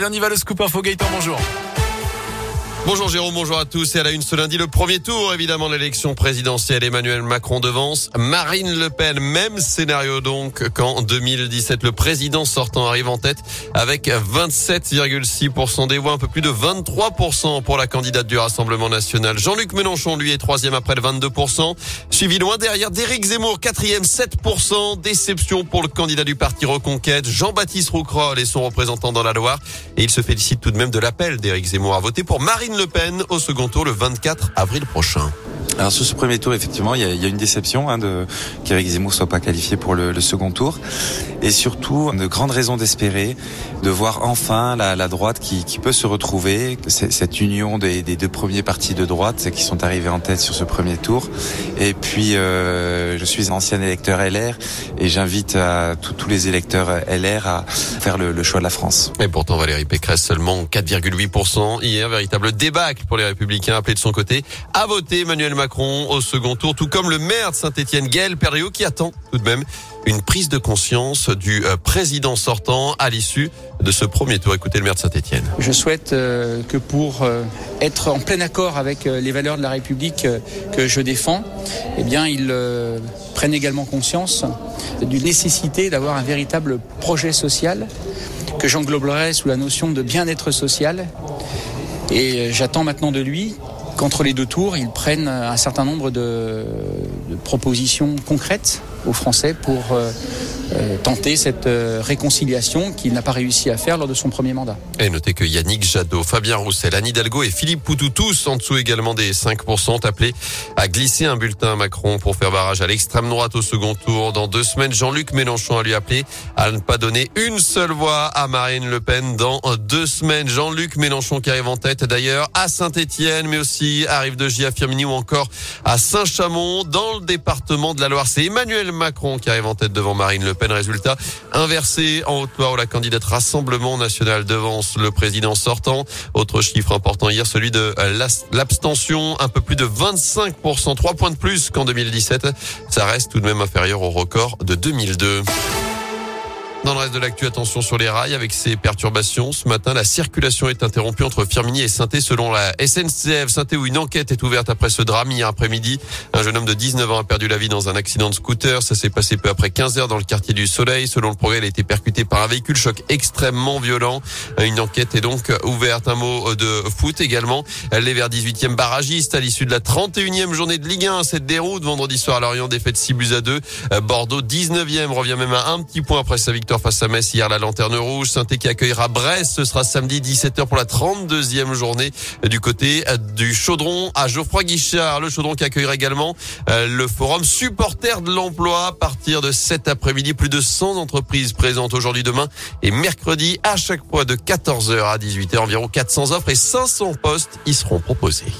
Allez, on y va le scoop info Gaëtan, bonjour. Bonjour Jérôme, bonjour à tous. Et à la une ce lundi, le premier tour, évidemment, l'élection présidentielle. Emmanuel Macron devance. Marine Le Pen, même scénario donc qu'en 2017. Le président sortant arrive en tête avec 27,6% des voix, un peu plus de 23% pour la candidate du Rassemblement national. Jean-Luc Mélenchon, lui, est troisième après le 22%. Suivi loin derrière d'Éric Zemmour, quatrième, 7%. Déception pour le candidat du parti Reconquête, Jean-Baptiste Roucrol et son représentant dans la Loire. Et il se félicite tout de même de l'appel d'Éric Zemmour à voter pour Marine le Pen au second tour le 24 avril prochain. Alors sur ce premier tour, effectivement, il y a, il y a une déception hein, de qu'Éric Zemmour soit pas qualifié pour le, le, second tour, et surtout de grandes raisons d'espérer de voir enfin la, la droite qui, qui, peut se retrouver, cette union des, des, deux premiers partis de droite qui sont arrivés en tête sur ce premier tour. Et puis, euh, je suis ancien électeur LR et j'invite tous les électeurs LR à faire le, le, choix de la France. Et pourtant, Valérie Pécresse seulement 4,8% hier, véritable débâcle pour les Républicains appelés de son côté à voter Emmanuel Macron au second tour, tout comme le maire de Saint-Etienne, Gaël Perriot, qui attend tout de même une prise de conscience du euh, président sortant à l'issue de ce premier tour. Écoutez le maire de Saint-Etienne. Je souhaite euh, que pour euh, être en plein accord avec les valeurs de la République que je défends, eh bien, ils prennent également conscience d'une nécessité d'avoir un véritable projet social que j'engloberai sous la notion de bien-être social. Et j'attends maintenant de lui qu'entre les deux tours, ils prennent un certain nombre de, propositions concrètes aux Français pour euh, tenter cette euh, réconciliation qu'il n'a pas réussi à faire lors de son premier mandat. Et notez que Yannick Jadot, Fabien Roussel, Anne Hidalgo et Philippe Poutou, tous en dessous également des 5%, appelés à glisser un bulletin à Macron pour faire barrage à l'extrême droite au second tour. Dans deux semaines, Jean-Luc Mélenchon a lui appelé à ne pas donner une seule voix à Marine Le Pen dans deux semaines. Jean-Luc Mélenchon qui arrive en tête d'ailleurs à Saint-Etienne, mais aussi arrive de Gia Firmini ou encore à Saint-Chamond dans le département de la Loire. C'est Emmanuel Macron qui arrive en tête devant Marine Le Pen. Résultat inversé en Haute-Loire où la candidate Rassemblement National devance le président sortant. Autre chiffre important hier, celui de l'abstention, un peu plus de 25%, 3 points de plus qu'en 2017. Ça reste tout de même inférieur au record de 2002. Dans le reste de l'actu, attention sur les rails avec ces perturbations. Ce matin, la circulation est interrompue entre Firmini et saint selon la SNCF. saint où une enquête est ouverte après ce drame hier après-midi. Un jeune homme de 19 ans a perdu la vie dans un accident de scooter. Ça s'est passé peu après 15 heures dans le quartier du Soleil. Selon le progrès, il a été percuté par un véhicule choc extrêmement violent. Une enquête est donc ouverte. Un mot de foot également. Les Verts 18e barragiste à l'issue de la 31e journée de Ligue 1. Cette déroute vendredi soir à Lorient, défaite 6 buts à 2. Bordeaux 19e revient même à un petit point après sa victoire face à Metz hier la Lanterne Rouge. saint qui accueillera Brest. Ce sera samedi 17h pour la 32e journée du côté du Chaudron à Geoffroy Guichard. Le Chaudron qui accueillera également euh, le forum supporter de l'emploi à partir de cet après-midi. Plus de 100 entreprises présentes aujourd'hui, demain et mercredi à chaque fois de 14h à 18h. Environ 400 offres et 500 postes y seront proposés.